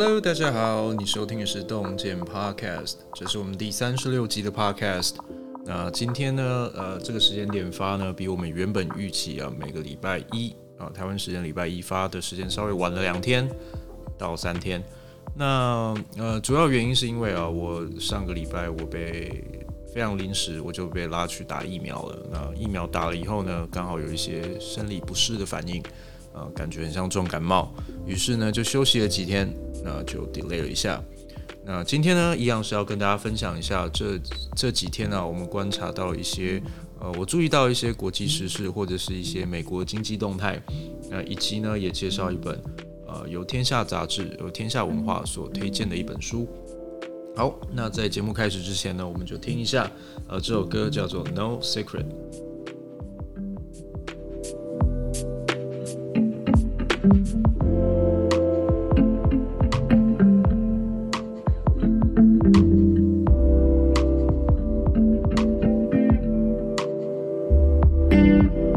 Hello，大家好，你收听的是洞见 Podcast，这是我们第三十六集的 Podcast。那今天呢，呃，这个时间点发呢，比我们原本预期啊，每个礼拜一啊，台湾时间礼拜一发的时间稍微晚了两天到三天。那呃，主要原因是因为啊，我上个礼拜我被非常临时我就被拉去打疫苗了。那疫苗打了以后呢，刚好有一些生理不适的反应。啊，感觉很像重感冒，于是呢就休息了几天，那就 delay 了一下。那今天呢，一样是要跟大家分享一下这这几天呢、我们观察到一些，呃，我注意到一些国际时事或者是一些美国经济动态，那以及呢也介绍一本，呃，由天下杂志、由天下文化所推荐的一本书。好，那在节目开始之前呢，我们就听一下，呃，这首歌叫做《No Secret》。嘿，谢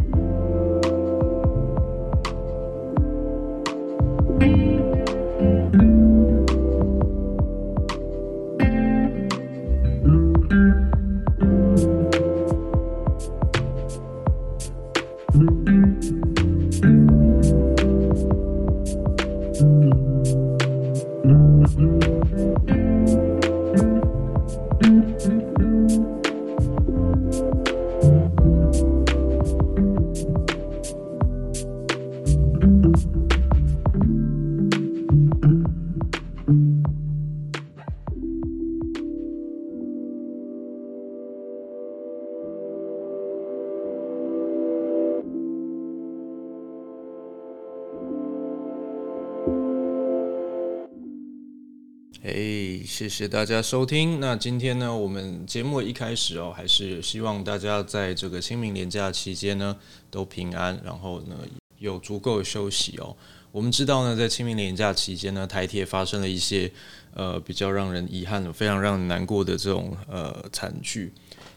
谢谢大家收听。那今天呢，我们节目一开始哦，还是希望大家在这个清明连假期间呢，都平安，然后呢有足够休息哦。我们知道呢，在清明连假期间呢，台铁发生了一些呃比较让人遗憾的、非常让人难过的这种呃惨剧。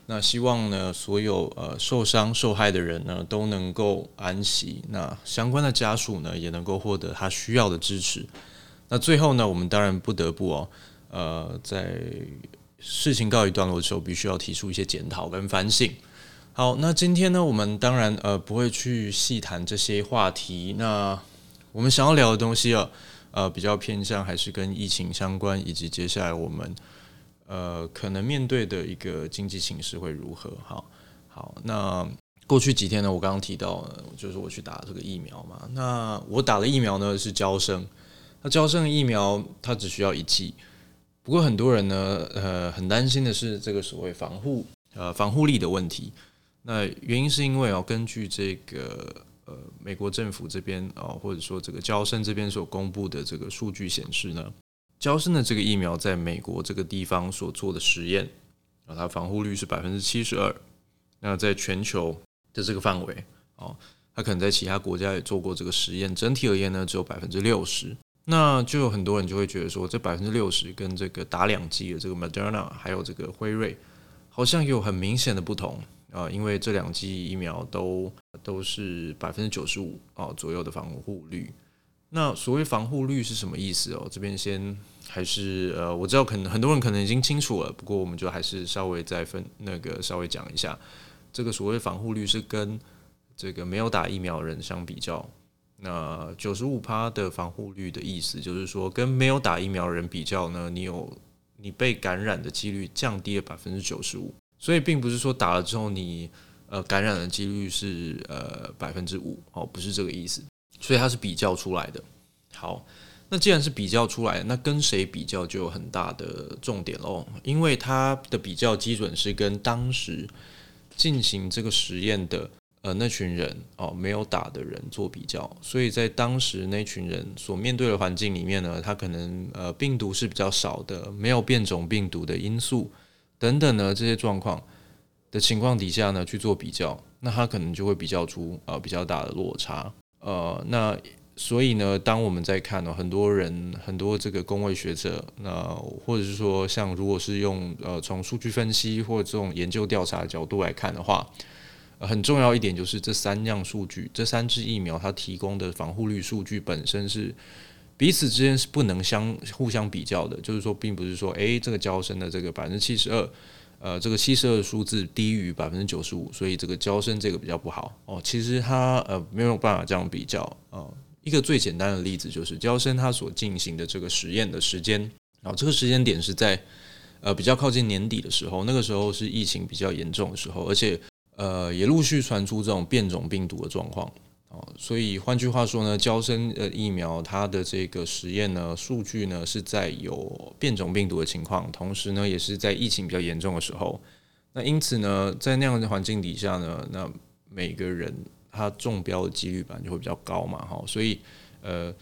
那希望呢，所有呃受伤受害的人呢，都能够安息。那相关的家属呢，也能够获得他需要的支持。那最后呢，我们当然不得不哦，呃，在事情告一段落的时候，必须要提出一些检讨跟反省。好，那今天呢，我们当然呃不会去细谈这些话题。那我们想要聊的东西啊，呃，比较偏向还是跟疫情相关，以及接下来我们呃可能面对的一个经济形势会如何。好，好，那过去几天呢，我刚刚提到，就是我去打这个疫苗嘛。那我打了疫苗呢是娇生。那娇生疫苗它只需要一剂，不过很多人呢，呃，很担心的是这个所谓防护，呃，防护力的问题。那原因是因为哦，根据这个呃美国政府这边哦，或者说这个交生这边所公布的这个数据显示呢，交生的这个疫苗在美国这个地方所做的实验啊，它防护率是百分之七十二。那在全球的这个范围哦，它可能在其他国家也做过这个实验，整体而言呢，只有百分之六十。那就有很多人就会觉得说，这百分之六十跟这个打两剂的这个 Moderna 还有这个辉瑞，好像有很明显的不同啊，因为这两剂疫苗都都是百分之九十五啊左右的防护率。那所谓防护率是什么意思哦？这边先还是呃，我知道可能很多人可能已经清楚了，不过我们就还是稍微再分那个稍微讲一下，这个所谓防护率是跟这个没有打疫苗人相比较。那九十五趴的防护率的意思，就是说跟没有打疫苗人比较呢，你有你被感染的几率降低了百分之九十五，所以并不是说打了之后你呃感染的几率是呃百分之五哦，不是这个意思，所以它是比较出来的。好，那既然是比较出来的，那跟谁比较就有很大的重点喽，因为它的比较基准是跟当时进行这个实验的。呃，那群人哦，没有打的人做比较，所以在当时那群人所面对的环境里面呢，他可能呃病毒是比较少的，没有变种病毒的因素等等呢，这些状况的情况底下呢去做比较，那他可能就会比较出呃比较大的落差。呃，那所以呢，当我们在看呢，很多人很多这个公卫学者，那或者是说像如果是用呃从数据分析或者这种研究调查的角度来看的话。很重要一点就是这三样数据，这三支疫苗它提供的防护率数据本身是彼此之间是不能相互相比较的，就是说，并不是说，诶，这个娇生的这个百分之七十二，呃，这个七十二数字低于百分之九十五，所以这个娇生这个比较不好哦。其实它呃没有办法这样比较啊。一个最简单的例子就是娇生它所进行的这个实验的时间，然后这个时间点是在呃比较靠近年底的时候，那个时候是疫情比较严重的时候，而且。呃，也陆续传出这种变种病毒的状况哦，所以换句话说呢，交生呃疫苗它的这个实验呢，数据呢是在有变种病毒的情况，同时呢也是在疫情比较严重的时候，那因此呢，在那样的环境底下呢，那每个人他中标的几率本来就会比较高嘛，哈，所以呃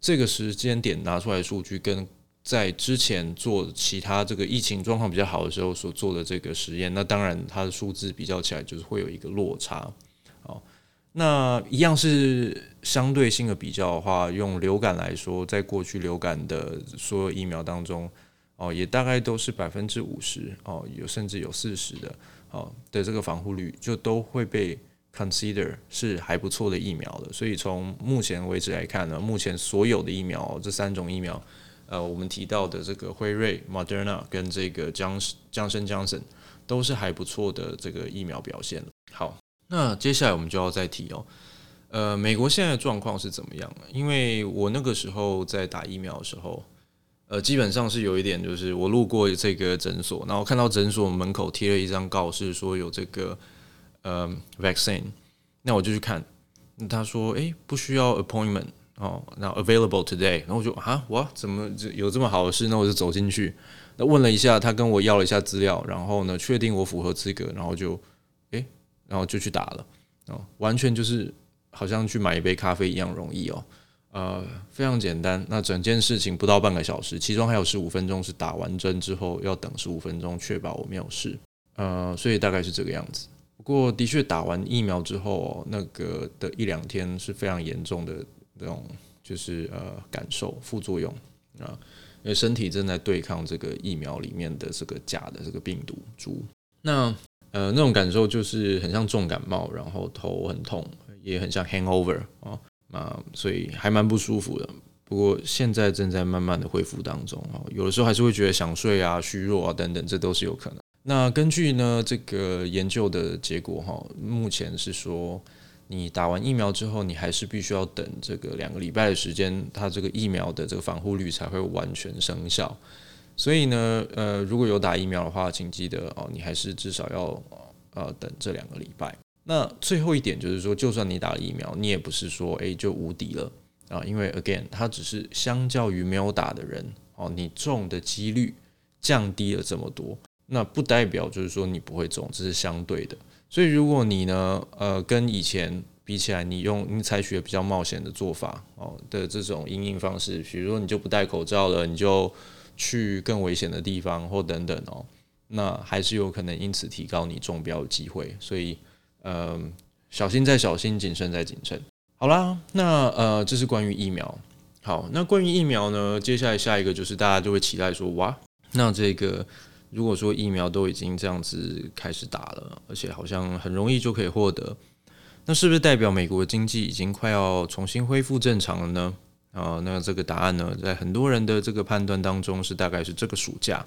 这个时间点拿出来数据跟。在之前做其他这个疫情状况比较好的时候所做的这个实验，那当然它的数字比较起来就是会有一个落差。哦，那一样是相对性的比较的话，用流感来说，在过去流感的所有疫苗当中，哦，也大概都是百分之五十哦，有甚至有四十的哦的这个防护率，就都会被 consider 是还不错的疫苗的。所以从目前为止来看呢，目前所有的疫苗这三种疫苗。呃，我们提到的这个辉瑞、Moderna 跟这个江江森、江森都是还不错的这个疫苗表现。好，那接下来我们就要再提哦，呃，美国现在的状况是怎么样？因为我那个时候在打疫苗的时候，呃，基本上是有一点，就是我路过这个诊所，然后看到诊所门口贴了一张告示，说有这个呃 vaccine，那我就去看，他说，诶，不需要 appointment。哦，那 available today，然后我就啊，我，怎么有这么好的事？那我就走进去，那问了一下，他跟我要了一下资料，然后呢，确定我符合资格，然后就，诶，然后就去打了，哦，完全就是好像去买一杯咖啡一样容易哦，呃，非常简单。那整件事情不到半个小时，其中还有十五分钟是打完针之后要等十五分钟，确保我没有事，呃，所以大概是这个样子。不过的确打完疫苗之后，那个的一两天是非常严重的。这种就是呃感受副作用啊，因为身体正在对抗这个疫苗里面的这个假的这个病毒株。那呃那种感受就是很像重感冒，然后头很痛，也很像 hangover 啊啊，所以还蛮不舒服的。不过现在正在慢慢的恢复当中啊，有的时候还是会觉得想睡啊、虚弱啊等等，这都是有可能。那根据呢这个研究的结果哈，目前是说。你打完疫苗之后，你还是必须要等这个两个礼拜的时间，它这个疫苗的这个防护率才会完全生效。所以呢，呃，如果有打疫苗的话，请记得哦，你还是至少要呃等这两个礼拜。那最后一点就是说，就算你打了疫苗，你也不是说诶就无敌了啊，因为 again，它只是相较于没有打的人哦，你中的几率降低了这么多，那不代表就是说你不会中，这是相对的。所以，如果你呢，呃，跟以前比起来，你用你采取比较冒险的做法哦的这种因应方式，比如说你就不戴口罩了，你就去更危险的地方或等等哦，那还是有可能因此提高你中标的机会。所以，嗯、呃，小心再小心，谨慎再谨慎。好啦，那呃，这是关于疫苗。好，那关于疫苗呢，接下来下一个就是大家就会期待说，哇，那这个。如果说疫苗都已经这样子开始打了，而且好像很容易就可以获得，那是不是代表美国经济已经快要重新恢复正常了呢？啊，那这个答案呢，在很多人的这个判断当中是大概是这个暑假，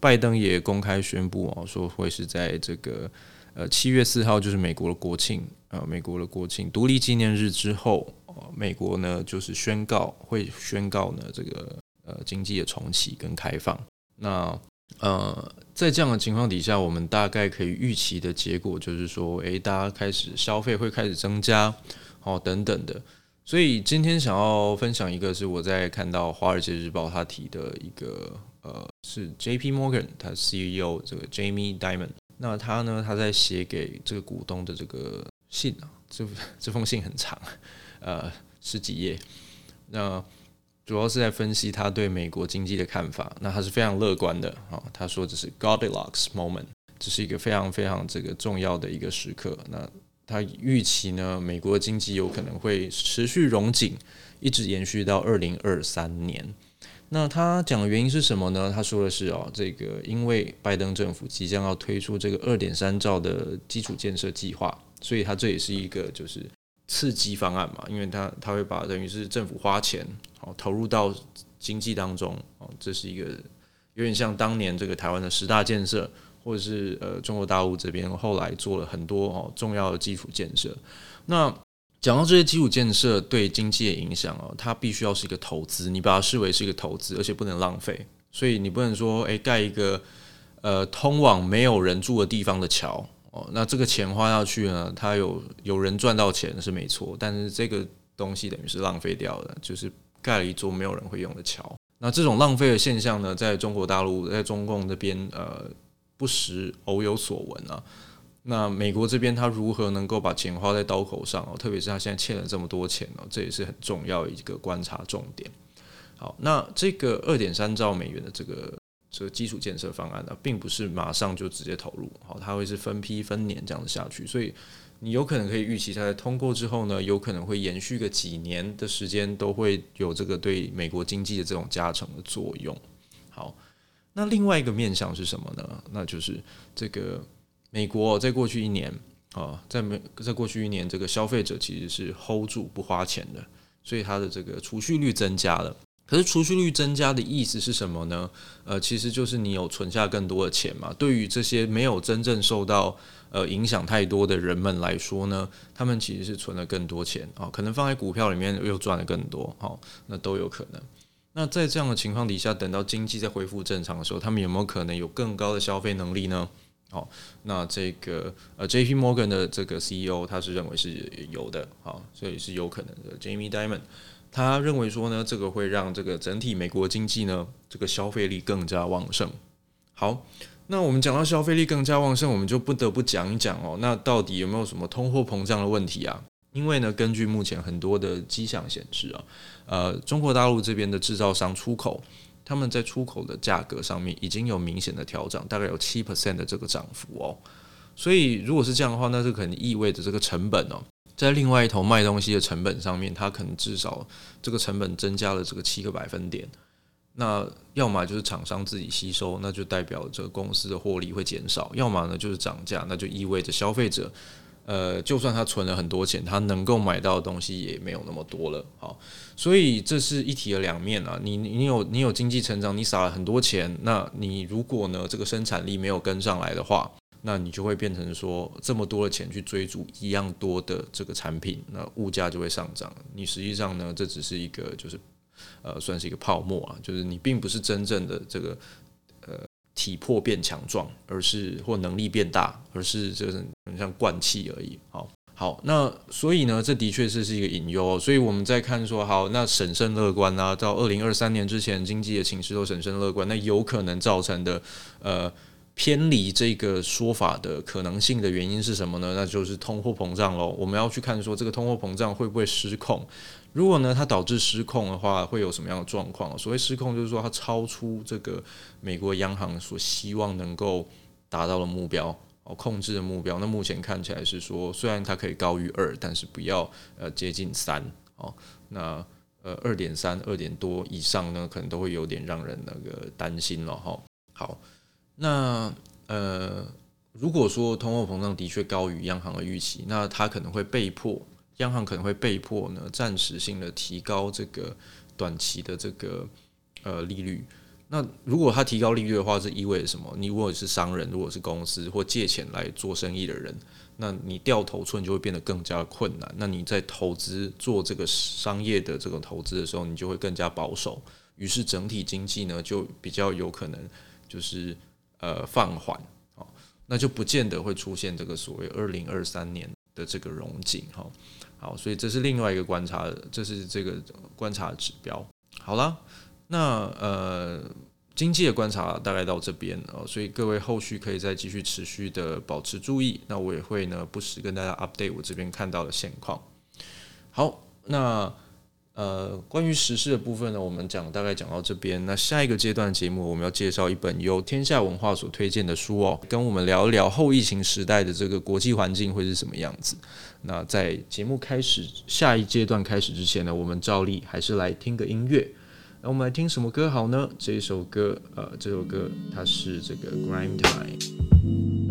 拜登也公开宣布哦，说会是在这个呃七月四号，就是美国的国庆啊，美国的国庆独立纪念日之后，美国呢就是宣告会宣告呢这个呃经济的重启跟开放，那。呃，在这样的情况底下，我们大概可以预期的结果就是说，诶，大家开始消费会开始增加，哦，等等的。所以今天想要分享一个，是我在看到《华尔街日报》他提的一个，呃，是 J.P. Morgan 他 CEO 这个 Jamie Diamond 那他呢，他在写给这个股东的这个信啊，这这封信很长，呃，十几页，那。主要是在分析他对美国经济的看法，那他是非常乐观的啊。他说这是 Goldilocks moment，这是一个非常非常这个重要的一个时刻。那他预期呢，美国经济有可能会持续融紧，一直延续到二零二三年。那他讲的原因是什么呢？他说的是哦，这个因为拜登政府即将要推出这个二点三兆的基础建设计划，所以他这也是一个就是。刺激方案嘛，因为他他会把等于是政府花钱哦投入到经济当中哦，这是一个有点像当年这个台湾的十大建设，或者是呃中国大陆这边后来做了很多哦重要的基础建设。那讲到这些基础建设对经济的影响哦，它必须要是一个投资，你把它视为是一个投资，而且不能浪费。所以你不能说诶盖一个呃通往没有人住的地方的桥。哦，那这个钱花下去呢，它有有人赚到钱是没错，但是这个东西等于是浪费掉了，就是盖了一座没有人会用的桥。那这种浪费的现象呢，在中国大陆，在中共这边，呃，不时偶有所闻啊。那美国这边，他如何能够把钱花在刀口上哦？特别是他现在欠了这么多钱哦，这也是很重要的一个观察重点。好，那这个二点三兆美元的这个。这个基础建设方案呢，并不是马上就直接投入，好，它会是分批分年这样子下去，所以你有可能可以预期，它在通过之后呢，有可能会延续个几年的时间，都会有这个对美国经济的这种加成的作用。好，那另外一个面向是什么呢？那就是这个美国在过去一年啊，在美在过去一年，这个消费者其实是 hold 住不花钱的，所以它的这个储蓄率增加了。可是储蓄率增加的意思是什么呢？呃，其实就是你有存下更多的钱嘛。对于这些没有真正受到呃影响太多的人们来说呢，他们其实是存了更多钱啊，可能放在股票里面又赚了更多，好，那都有可能。那在这样的情况底下，等到经济再恢复正常的时候，他们有没有可能有更高的消费能力呢？好，那这个呃，J.P. Morgan 的这个 CEO 他是认为是有的，好，所以是有可能的，Jamie Diamond。他认为说呢，这个会让这个整体美国经济呢，这个消费力更加旺盛。好，那我们讲到消费力更加旺盛，我们就不得不讲一讲哦，那到底有没有什么通货膨胀的问题啊？因为呢，根据目前很多的迹象显示啊，呃，中国大陆这边的制造商出口，他们在出口的价格上面已经有明显的调整，大概有七 percent 的这个涨幅哦。所以如果是这样的话，那这可能意味着这个成本哦。在另外一头卖东西的成本上面，它可能至少这个成本增加了这个七个百分点。那要么就是厂商自己吸收，那就代表这个公司的获利会减少；要么呢就是涨价，那就意味着消费者，呃，就算他存了很多钱，他能够买到的东西也没有那么多了。好，所以这是一体的两面啊。你你有你有经济成长，你撒了很多钱，那你如果呢这个生产力没有跟上来的话，那你就会变成说，这么多的钱去追逐一样多的这个产品，那物价就会上涨。你实际上呢，这只是一个就是呃，算是一个泡沫啊，就是你并不是真正的这个呃体魄变强壮，而是或能力变大，而是就是很像灌气而已。好，好，那所以呢，这的确是是一个隐忧。所以我们在看说，好，那审慎乐观啊，到二零二三年之前，经济的情势都审慎乐观，那有可能造成的呃。偏离这个说法的可能性的原因是什么呢？那就是通货膨胀喽。我们要去看说这个通货膨胀会不会失控？如果呢它导致失控的话，会有什么样的状况？所谓失控就是说它超出这个美国央行所希望能够达到的目标哦，控制的目标。那目前看起来是说，虽然它可以高于二，但是不要呃接近三哦。那呃二点三、二点多以上呢，可能都会有点让人那个担心了哈。好。那呃，如果说通货膨胀的确高于央行的预期，那它可能会被迫，央行可能会被迫呢，暂时性的提高这个短期的这个呃利率。那如果它提高利率的话，这意味着什么？你如果是商人，如果是公司或借钱来做生意的人，那你掉头寸就会变得更加困难。那你在投资做这个商业的这个投资的时候，你就会更加保守。于是整体经济呢，就比较有可能就是。呃，放缓，好，那就不见得会出现这个所谓二零二三年的这个融景，哈，好，所以这是另外一个观察，这是这个观察指标。好了，那呃，经济的观察大概到这边哦，所以各位后续可以再继续持续的保持注意，那我也会呢不时跟大家 update 我这边看到的现况。好，那。呃，关于时事的部分呢，我们讲大概讲到这边。那下一个阶段节目，我们要介绍一本由天下文化所推荐的书哦，跟我们聊一聊后疫情时代的这个国际环境会是什么样子。那在节目开始下一阶段开始之前呢，我们照例还是来听个音乐。那我们来听什么歌好呢？这一首歌，呃，这首歌它是这个 Grime Time。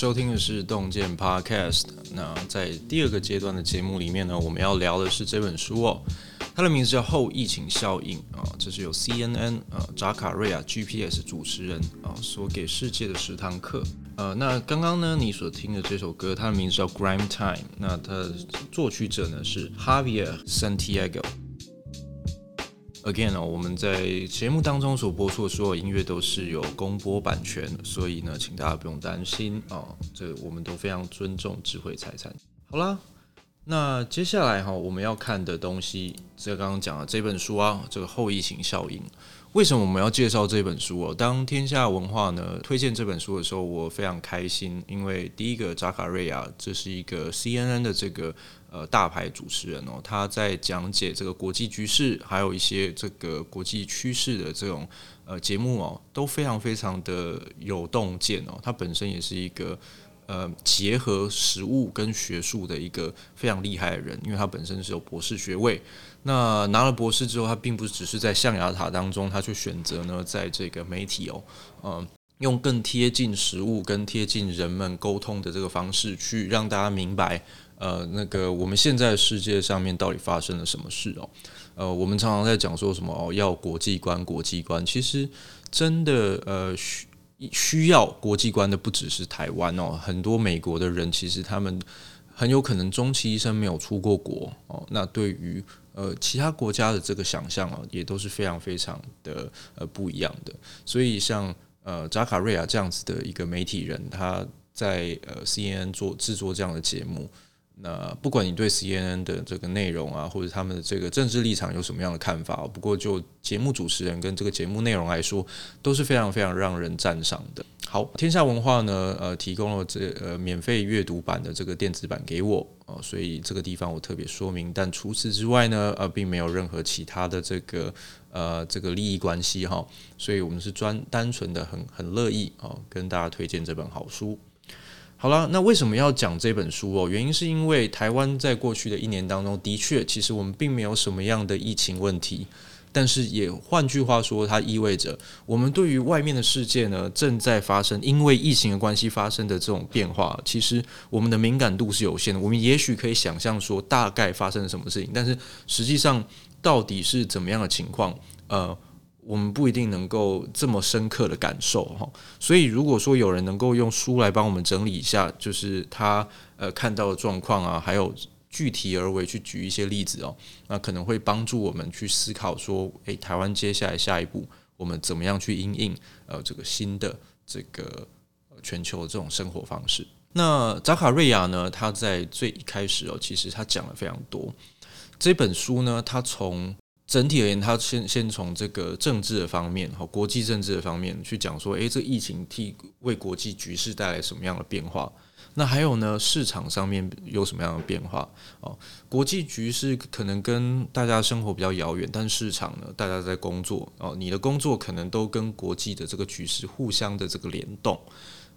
收听的是洞见 Podcast。那在第二个阶段的节目里面呢，我们要聊的是这本书哦，它的名字叫《后疫情效应》啊，这是由 CNN 啊扎卡瑞亚 GPS 主持人啊所给世界的十堂课。呃，那刚刚呢你所听的这首歌，它的名字叫《Grime Time》，那它的作曲者呢是 Javier Santiago。Again 哦，我们在节目当中所播出的所有音乐都是有公播版权，所以呢，请大家不用担心哦，这我们都非常尊重智慧财产。好啦，那接下来哈，我们要看的东西，这刚刚讲的这本书啊，这个后疫情效应。为什么我们要介绍这本书哦？当天下文化呢推荐这本书的时候，我非常开心，因为第一个扎卡瑞亚，这是一个 CNN 的这个呃大牌主持人哦，他在讲解这个国际局势，还有一些这个国际趋势的这种呃节目哦，都非常非常的有洞见哦。他本身也是一个呃结合实物跟学术的一个非常厉害的人，因为他本身是有博士学位。那拿了博士之后，他并不只是在象牙塔当中，他去选择呢，在这个媒体哦，嗯，用更贴近实物、更贴近人们沟通的这个方式，去让大家明白，呃，那个我们现在世界上面到底发生了什么事哦。呃，我们常常在讲说什么哦，要国际观，国际观，其实真的呃需要国际观的不只是台湾哦，很多美国的人其实他们很有可能终其一生没有出过国哦。那对于呃，其他国家的这个想象啊，也都是非常非常的呃不一样的。所以像呃扎卡瑞亚这样子的一个媒体人，他在呃 CNN 做制作这样的节目。那不管你对 CNN 的这个内容啊，或者他们的这个政治立场有什么样的看法，不过就节目主持人跟这个节目内容来说，都是非常非常让人赞赏的。好，天下文化呢，呃，提供了这呃免费阅读版的这个电子版给我哦，所以这个地方我特别说明。但除此之外呢，呃，并没有任何其他的这个呃这个利益关系哈，所以我们是专单纯的很很乐意哦，跟大家推荐这本好书。好了，那为什么要讲这本书哦？原因是因为台湾在过去的一年当中，的确，其实我们并没有什么样的疫情问题，但是也换句话说，它意味着我们对于外面的世界呢，正在发生因为疫情的关系发生的这种变化，其实我们的敏感度是有限的。我们也许可以想象说大概发生了什么事情，但是实际上到底是怎么样的情况，呃。我们不一定能够这么深刻的感受哈，所以如果说有人能够用书来帮我们整理一下，就是他呃看到的状况啊，还有具体而为去举一些例子哦，那可能会帮助我们去思考说，诶，台湾接下来下一步我们怎么样去应应呃这个新的这个全球的这种生活方式。那扎卡瑞亚呢，他在最一开始哦，其实他讲了非常多。这本书呢，他从整体而言，他先先从这个政治的方面和国际政治的方面去讲说，诶，这疫情替为国际局势带来什么样的变化？那还有呢，市场上面有什么样的变化？哦，国际局势可能跟大家生活比较遥远，但市场呢，大家在工作哦，你的工作可能都跟国际的这个局势互相的这个联动。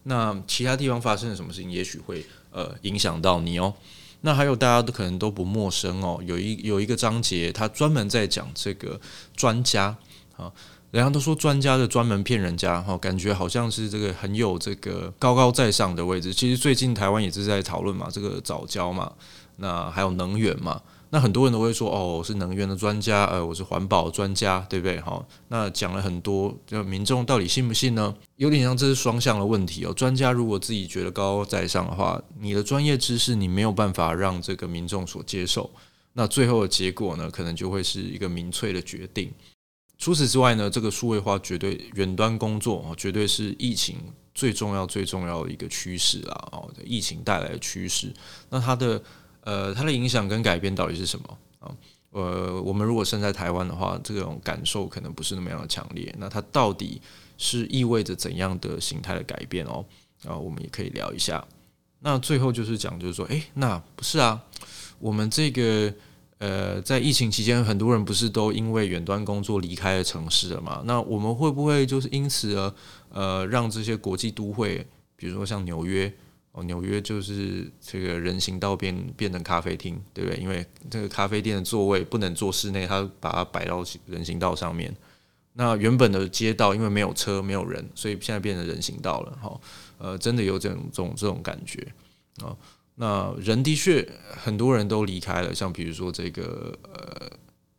那其他地方发生了什么事情，也许会呃影响到你哦。那还有大家都可能都不陌生哦，有一有一个章节，他专门在讲这个专家啊，人家都说专家的专门骗人家哈，感觉好像是这个很有这个高高在上的位置。其实最近台湾也是在讨论嘛，这个早教嘛，那还有能源嘛。那很多人都会说哦，我是能源的专家，呃，我是环保专家，对不对？好，那讲了很多，就民众到底信不信呢？有点像这是双向的问题哦。专家如果自己觉得高高在上的话，你的专业知识你没有办法让这个民众所接受，那最后的结果呢，可能就会是一个民粹的决定。除此之外呢，这个数位化绝对远端工作绝对是疫情最重要最重要的一个趋势啊！哦，疫情带来的趋势，那它的。呃，它的影响跟改变到底是什么啊？呃，我们如果身在台湾的话，这种感受可能不是那么样的强烈。那它到底是意味着怎样的形态的改变哦？啊，我们也可以聊一下。那最后就是讲，就是说，诶，那不是啊，我们这个呃，在疫情期间，很多人不是都因为远端工作离开了城市了吗？那我们会不会就是因此而呃，让这些国际都会，比如说像纽约？哦，纽约就是这个人行道变变成咖啡厅，对不对？因为这个咖啡店的座位不能坐室内，它把它摆到人行道上面。那原本的街道因为没有车没有人，所以现在变成人行道了。哈，呃，真的有这种这种这种感觉啊。那人的确很多人都离开了，像比如说这个呃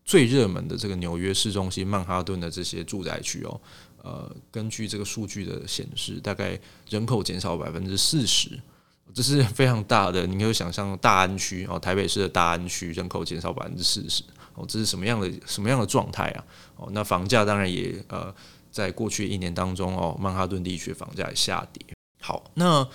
最热门的这个纽约市中心曼哈顿的这些住宅区哦，呃，根据这个数据的显示，大概人口减少百分之四十，这是非常大的。你可以想象大安区哦，台北市的大安区人口减少百分之四十哦，这是什么样的什么样的状态啊？哦，那房价当然也呃，在过去一年当中哦，曼哈顿地区房价下跌。好，那。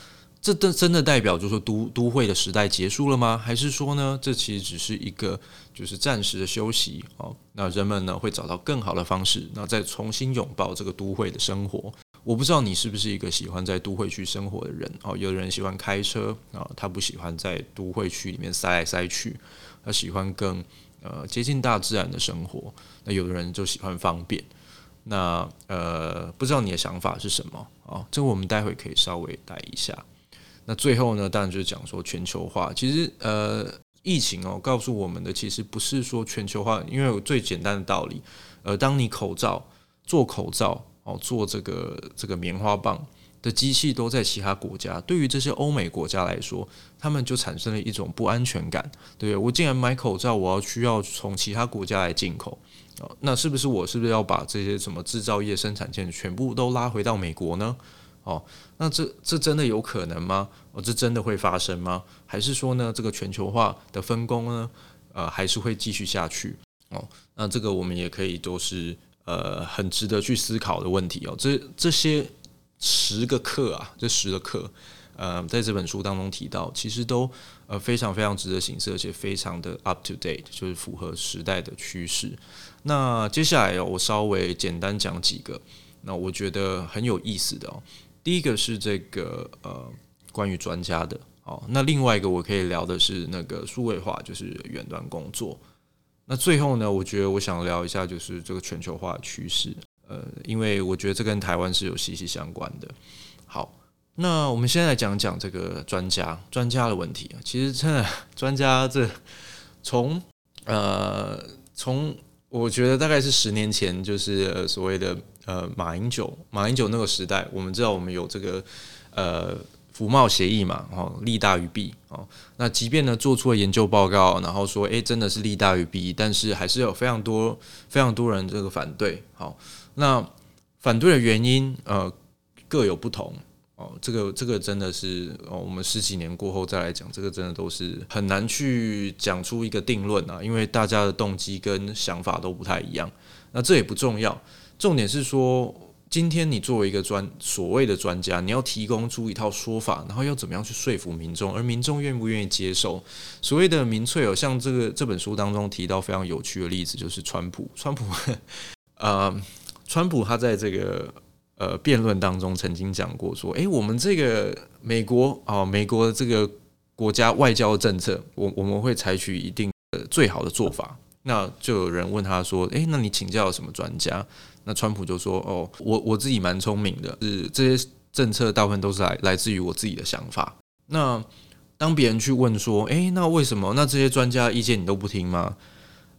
这真真的代表就是说都都会的时代结束了吗？还是说呢，这其实只是一个就是暂时的休息哦？那人们呢会找到更好的方式，那再重新拥抱这个都会的生活。我不知道你是不是一个喜欢在都会区生活的人哦？有的人喜欢开车啊，他不喜欢在都会区里面塞来塞去，他喜欢更呃接近大自然的生活。那有的人就喜欢方便。那呃，不知道你的想法是什么啊？这个我们待会可以稍微带一下。那最后呢，当然就是讲说全球化。其实，呃，疫情哦，告诉我们的其实不是说全球化，因为有最简单的道理，呃，当你口罩做口罩哦，做这个这个棉花棒的机器都在其他国家，对于这些欧美国家来说，他们就产生了一种不安全感。对，我竟然买口罩，我要需要从其他国家来进口，哦，那是不是我是不是要把这些什么制造业生产线全部都拉回到美国呢？哦，那这这真的有可能吗？哦，这真的会发生吗？还是说呢，这个全球化的分工呢，呃，还是会继续下去？哦，那这个我们也可以都是呃很值得去思考的问题哦。这这些十个课啊，这十个课，呃，在这本书当中提到，其实都呃非常非常值得形式，而且非常的 up to date，就是符合时代的趋势。那接下来我稍微简单讲几个，那我觉得很有意思的哦。第一个是这个呃，关于专家的哦。那另外一个我可以聊的是那个数位化，就是远端工作。那最后呢，我觉得我想聊一下就是这个全球化趋势，呃，因为我觉得这跟台湾是有息息相关的。好，那我们现在来讲讲这个专家专家的问题啊。其实真的 专家这从呃从我觉得大概是十年前就是所谓的。呃，马英九，马英九那个时代，我们知道我们有这个呃服贸协议嘛，哦，利大于弊哦。那即便呢做出了研究报告，然后说，诶，真的是利大于弊，但是还是有非常多非常多人这个反对。好，那反对的原因呃各有不同哦。这个这个真的是哦，我们十几年过后再来讲，这个真的都是很难去讲出一个定论啊，因为大家的动机跟想法都不太一样。那这也不重要。重点是说，今天你作为一个专所谓的专家，你要提供出一套说法，然后要怎么样去说服民众，而民众愿不愿意接受？所谓的民粹哦，像这个这本书当中提到非常有趣的例子，就是川普。川普，呃，川普他在这个呃辩论当中曾经讲过说，诶，我们这个美国啊，美国的这个国家外交政策，我我们会采取一定的最好的做法。那就有人问他说，诶，那你请教什么专家？那川普就说：“哦，我我自己蛮聪明的，是这些政策大部分都是来来自于我自己的想法。那当别人去问说，诶，那为什么？那这些专家意见你都不听吗？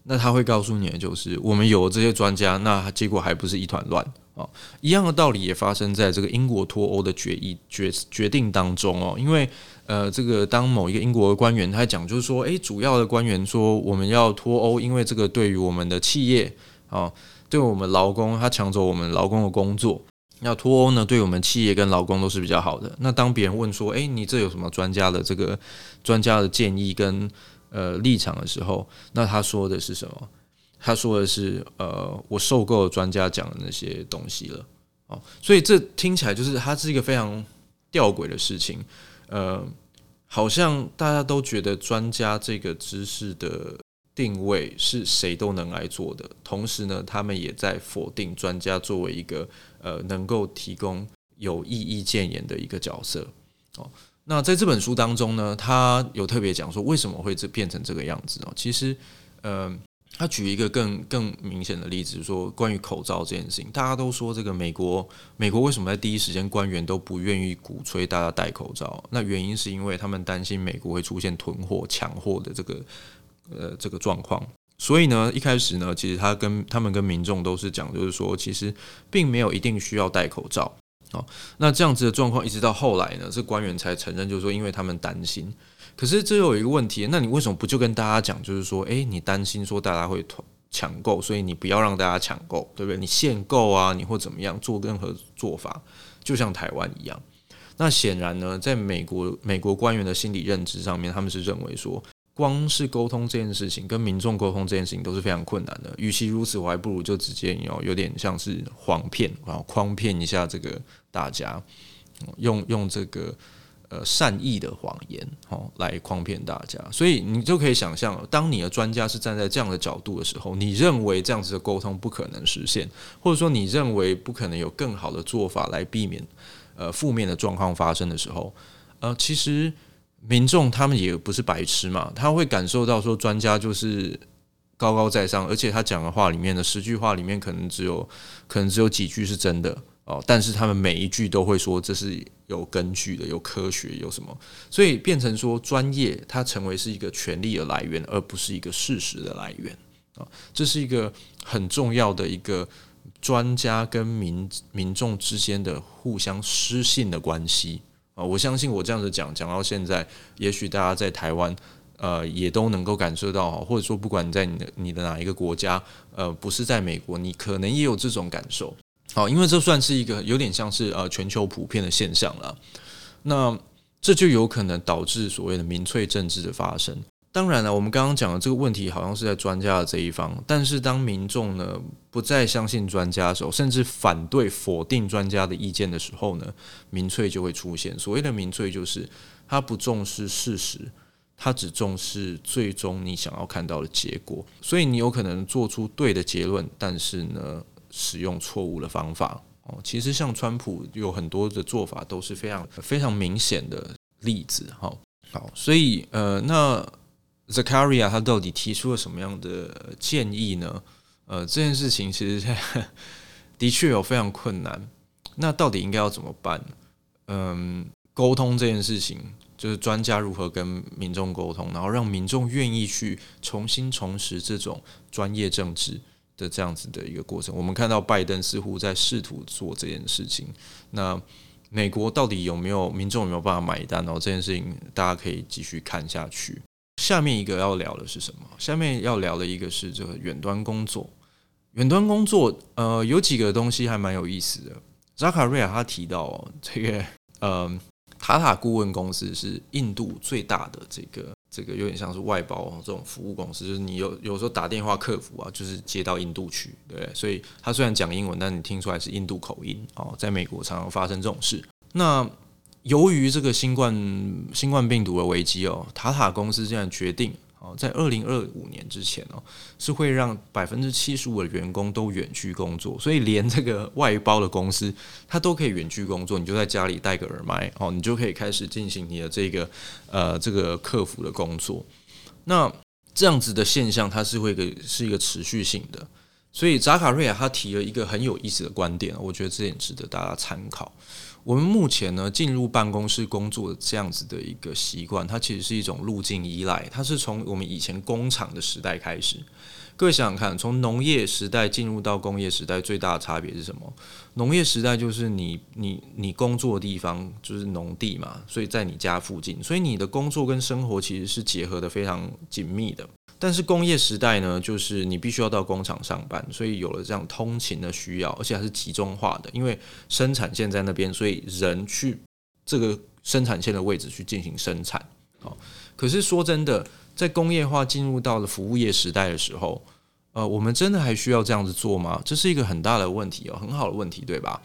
那他会告诉你的就是，我们有这些专家，那结果还不是一团乱啊？一样的道理也发生在这个英国脱欧的决议决决定当中哦。因为呃，这个当某一个英国的官员他讲，就是说，诶，主要的官员说我们要脱欧，因为这个对于我们的企业啊。”对我们劳工，他抢走我们劳工的工作，要脱欧呢？对我们企业跟劳工都是比较好的。那当别人问说：“诶，你这有什么专家的这个专家的建议跟呃立场的时候，那他说的是什么？他说的是：呃，我受够了专家讲的那些东西了。哦，所以这听起来就是它是一个非常吊诡的事情。呃，好像大家都觉得专家这个知识的。定位是谁都能来做的，同时呢，他们也在否定专家作为一个呃能够提供有意义建言的一个角色。哦，那在这本书当中呢，他有特别讲说为什么会这变成这个样子哦。其实，呃，他举一个更更明显的例子，说关于口罩这件事情，大家都说这个美国美国为什么在第一时间官员都不愿意鼓吹大家戴口罩？那原因是因为他们担心美国会出现囤货抢货的这个。呃，这个状况，所以呢，一开始呢，其实他跟他们跟民众都是讲，就是说，其实并没有一定需要戴口罩。好，那这样子的状况，一直到后来呢，这官员才承认，就是说，因为他们担心。可是这有一个问题，那你为什么不就跟大家讲，就是说，诶，你担心说大家会抢购，所以你不要让大家抢购，对不对？你限购啊，你或怎么样做任何做法，就像台湾一样。那显然呢，在美国美国官员的心理认知上面，他们是认为说，光是沟通这件事情，跟民众沟通这件事情都是非常困难的。与其如此，我还不如就直接有有点像是谎骗，然后诓骗一下这个大家，用用这个。呃，善意的谎言，哦，来诓骗大家，所以你就可以想象，当你的专家是站在这样的角度的时候，你认为这样子的沟通不可能实现，或者说你认为不可能有更好的做法来避免呃负面的状况发生的时候，呃，其实民众他们也不是白痴嘛，他会感受到说专家就是高高在上，而且他讲的话里面的十句话里面可能只有可能只有几句是真的。哦，但是他们每一句都会说这是有根据的，有科学，有什么，所以变成说专业它成为是一个权力的来源，而不是一个事实的来源啊，这是一个很重要的一个专家跟民民众之间的互相失信的关系我相信我这样子讲讲到现在，也许大家在台湾呃也都能够感受到，或者说不管你在你的你的哪一个国家，呃，不是在美国，你可能也有这种感受。好，因为这算是一个有点像是呃全球普遍的现象了，那这就有可能导致所谓的民粹政治的发生。当然了，我们刚刚讲的这个问题好像是在专家的这一方，但是当民众呢不再相信专家的时候，甚至反对否定专家的意见的时候呢，民粹就会出现。所谓的民粹就是他不重视事实，他只重视最终你想要看到的结果，所以你有可能做出对的结论，但是呢，使用错误的方法哦，其实像川普有很多的做法都是非常非常明显的例子哈。好，所以呃，那 Zakaria 他到底提出了什么样的建议呢？呃，这件事情其实 的确有非常困难。那到底应该要怎么办？嗯，沟通这件事情，就是专家如何跟民众沟通，然后让民众愿意去重新重拾这种专业政治。的这样子的一个过程，我们看到拜登似乎在试图做这件事情。那美国到底有没有民众有没有办法买单？然后这件事情大家可以继续看下去。下面一个要聊的是什么？下面要聊的一个是这个远端工作。远端工作，呃，有几个东西还蛮有意思的。扎卡瑞亚他提到哦，这个呃，塔塔顾问公司是印度最大的这个。这个有点像是外包这种服务公司，就是你有有时候打电话客服啊，就是接到印度去，对，所以他虽然讲英文，但你听出来是印度口音哦。在美国常常发生这种事。那由于这个新冠新冠病毒的危机哦，塔塔公司竟然决定。哦，在二零二五年之前哦，是会让百分之七十五的员工都远距工作，所以连这个外包的公司，它都可以远距工作。你就在家里戴个耳麦哦，你就可以开始进行你的这个呃这个客服的工作。那这样子的现象，它是会一个是一个持续性的。所以扎卡瑞亚他提了一个很有意思的观点，我觉得这点值得大家参考。我们目前呢，进入办公室工作这样子的一个习惯，它其实是一种路径依赖。它是从我们以前工厂的时代开始。各位想想看，从农业时代进入到工业时代，最大的差别是什么？农业时代就是你你你工作的地方就是农地嘛，所以在你家附近，所以你的工作跟生活其实是结合得非常紧密的。但是工业时代呢，就是你必须要到工厂上班，所以有了这样通勤的需要，而且还是集中化的，因为生产线在那边，所以人去这个生产线的位置去进行生产。好，可是说真的，在工业化进入到了服务业时代的时候，呃，我们真的还需要这样子做吗？这是一个很大的问题哦，很好的问题，对吧？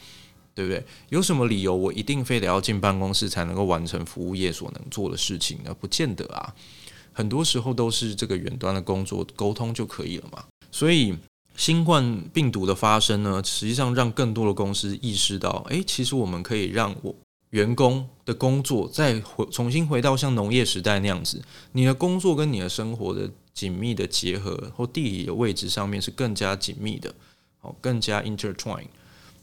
对不对？有什么理由我一定非得要进办公室才能够完成服务业所能做的事情呢？不见得啊。很多时候都是这个远端的工作沟通就可以了嘛，所以新冠病毒的发生呢，实际上让更多的公司意识到，诶，其实我们可以让我员工的工作再回重新回到像农业时代那样子，你的工作跟你的生活的紧密的结合或地理的位置上面是更加紧密的，哦，更加 intertwine，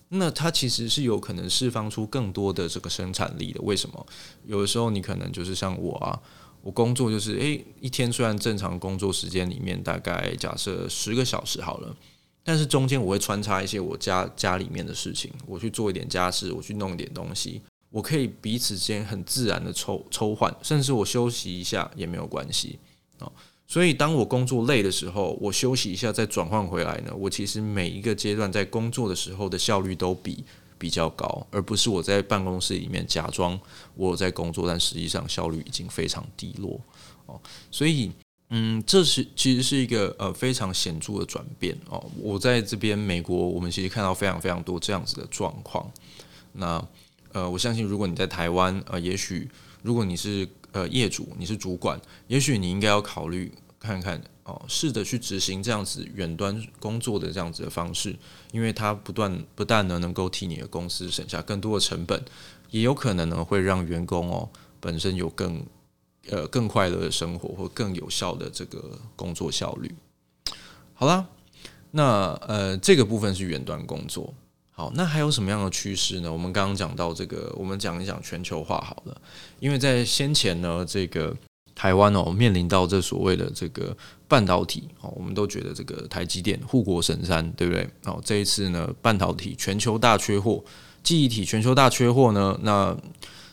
那它其实是有可能释放出更多的这个生产力的。为什么？有的时候你可能就是像我啊。我工作就是，诶，一天虽然正常工作时间里面大概假设十个小时好了，但是中间我会穿插一些我家家里面的事情，我去做一点家事，我去弄一点东西，我可以彼此间很自然的抽抽换，甚至我休息一下也没有关系啊。所以当我工作累的时候，我休息一下再转换回来呢，我其实每一个阶段在工作的时候的效率都比。比较高，而不是我在办公室里面假装我在工作，但实际上效率已经非常低落哦。所以，嗯，这是其实是一个呃非常显著的转变哦。我在这边美国，我们其实看到非常非常多这样子的状况。那呃，我相信如果你在台湾，呃，也许如果你是呃业主，你是主管，也许你应该要考虑。看看哦，试着去执行这样子远端工作的这样子的方式，因为它不断不但呢能够替你的公司省下更多的成本，也有可能呢会让员工哦本身有更呃更快乐的生活或更有效的这个工作效率。好啦，那呃这个部分是远端工作。好，那还有什么样的趋势呢？我们刚刚讲到这个，我们讲一讲全球化好了，因为在先前呢这个。台湾哦，面临到这所谓的这个半导体哦，我们都觉得这个台积电护国神山，对不对？哦，这一次呢，半导体全球大缺货，记忆体全球大缺货呢，那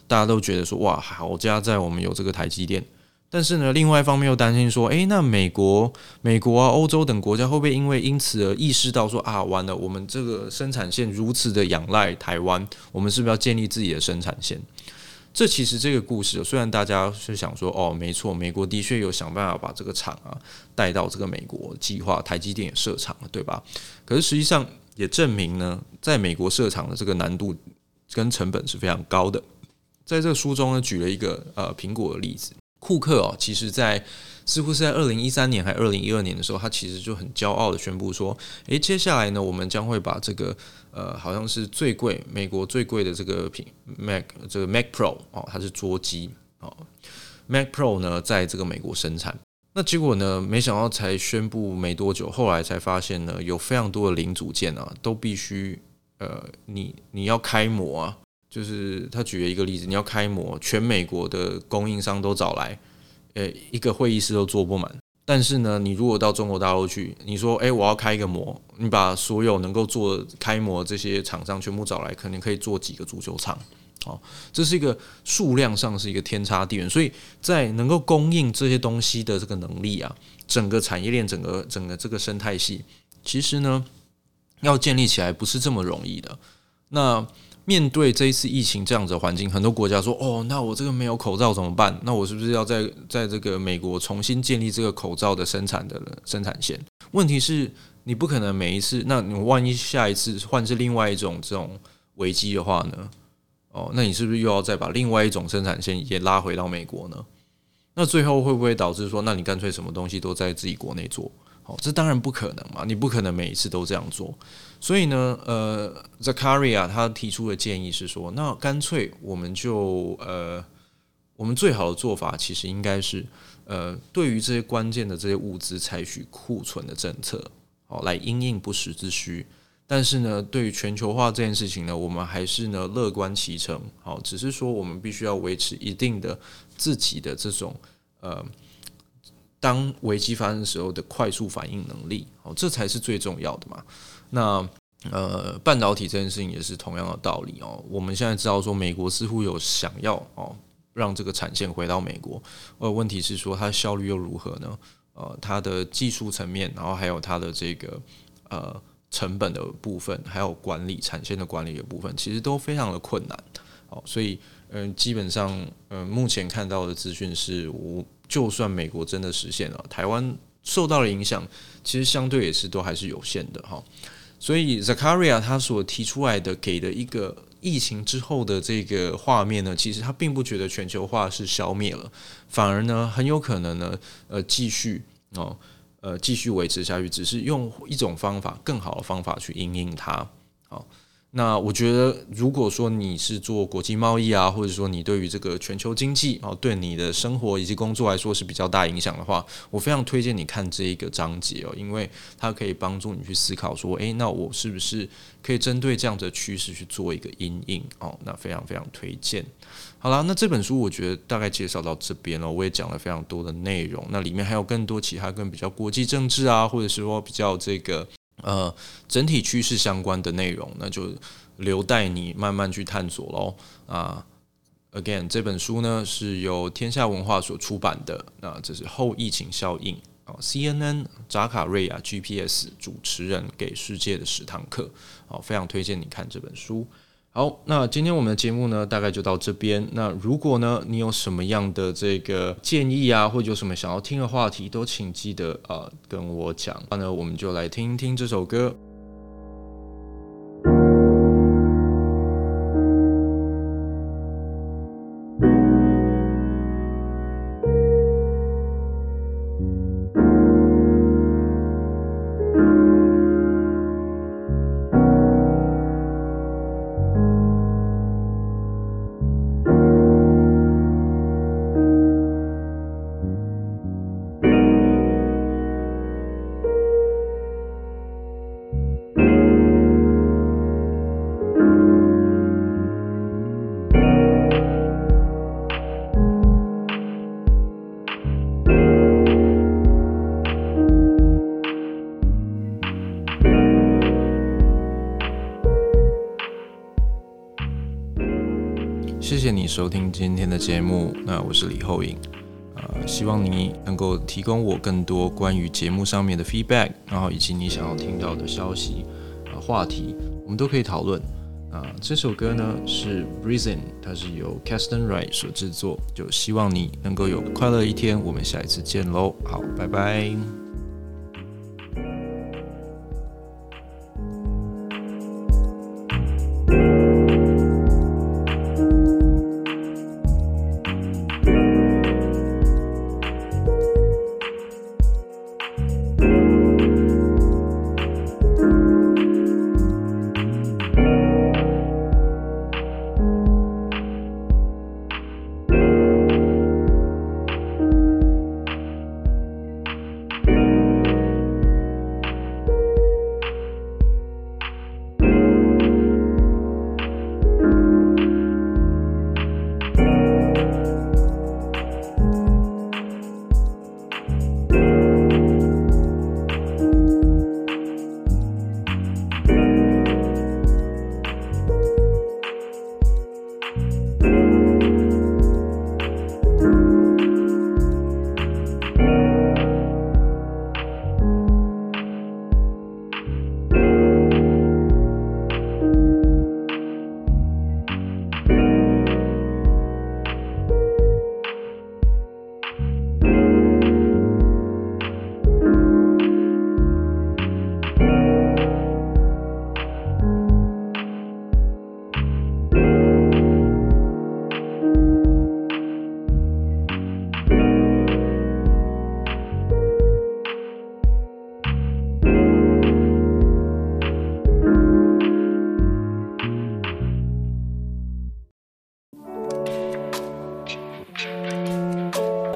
大家都觉得说哇，好家在我们有这个台积电，但是呢，另外一方面又担心说，诶，那美国、美国啊、欧洲等国家会不会因为因此而意识到说啊，完了，我们这个生产线如此的仰赖台湾，我们是不是要建立自己的生产线？这其实这个故事，虽然大家是想说，哦，没错，美国的确有想办法把这个厂啊带到这个美国计划，台积电也设厂了，对吧？可是实际上也证明呢，在美国设厂的这个难度跟成本是非常高的。在这个书中呢，举了一个呃苹果的例子，库克哦，其实在。似乎是在二零一三年还是二零一二年的时候，他其实就很骄傲的宣布说：“诶，接下来呢，我们将会把这个呃，好像是最贵，美国最贵的这个品 Mac，这个 Mac Pro 哦，它是桌机哦，Mac Pro 呢，在这个美国生产。那结果呢，没想到才宣布没多久，后来才发现呢，有非常多的零组件啊，都必须呃，你你要开模啊，就是他举了一个例子，你要开模，全美国的供应商都找来。”诶，一个会议室都坐不满。但是呢，你如果到中国大陆去，你说，诶，我要开一个模，你把所有能够做开模这些厂商全部找来，可能可以做几个足球场。哦，这是一个数量上是一个天差地远。所以在能够供应这些东西的这个能力啊，整个产业链，整个整个这个生态系，其实呢，要建立起来不是这么容易的。那。面对这一次疫情这样子的环境，很多国家说：“哦，那我这个没有口罩怎么办？那我是不是要在在这个美国重新建立这个口罩的生产的生产线？”问题是，你不可能每一次，那你万一下一次换是另外一种这种危机的话呢？哦，那你是不是又要再把另外一种生产线也拉回到美国呢？那最后会不会导致说，那你干脆什么东西都在自己国内做？哦，这当然不可能嘛，你不可能每一次都这样做。所以呢，呃，Zakaria 他提出的建议是说，那干脆我们就呃，我们最好的做法其实应该是，呃，对于这些关键的这些物资采取库存的政策，哦，来因应不时之需。但是呢，对于全球化这件事情呢，我们还是呢乐观其成，好，只是说我们必须要维持一定的自己的这种呃，当危机发生的时候的快速反应能力，哦，这才是最重要的嘛。那呃，半导体这件事情也是同样的道理哦。我们现在知道说，美国似乎有想要哦让这个产线回到美国，呃，问题是说它效率又如何呢？呃，它的技术层面，然后还有它的这个呃成本的部分，还有管理产线的管理的部分，其实都非常的困难。哦，所以嗯、基本上嗯、目前看到的资讯是我就算美国真的实现了，台湾受到的影响，其实相对也是都还是有限的哈。所以，Zakaria 他所提出来的给的一个疫情之后的这个画面呢，其实他并不觉得全球化是消灭了，反而呢很有可能呢，呃，继续哦，呃，继续维持下去，只是用一种方法，更好的方法去应应它。好，那我觉得，如果说你是做国际贸易啊，或者说你对于这个全球经济哦，对你的生活以及工作来说是比较大影响的话，我非常推荐你看这一个章节哦，因为它可以帮助你去思考说，诶，那我是不是可以针对这样的趋势去做一个因应哦？那非常非常推荐。好了，那这本书我觉得大概介绍到这边了，我也讲了非常多的内容，那里面还有更多其他跟比较国际政治啊，或者是说比较这个。呃，整体趋势相关的内容，那就留待你慢慢去探索喽。啊，again，这本书呢是由天下文化所出版的，那这是后疫情效应啊，CNN 扎卡瑞亚 GPS 主持人给世界的十堂课，好，非常推荐你看这本书。好，那今天我们的节目呢，大概就到这边。那如果呢，你有什么样的这个建议啊，或者有什么想要听的话题，都请记得啊、呃、跟我讲。那呢，我们就来听听这首歌。收听今天的节目，那我是李厚颖，呃，希望你能够提供我更多关于节目上面的 feedback，然后以及你想要听到的消息、呃、话题，我们都可以讨论。啊、这首歌呢是 Reason 它是由 Kasten Wright 所制作，就希望你能够有快乐一天，我们下一次见喽，好，拜拜。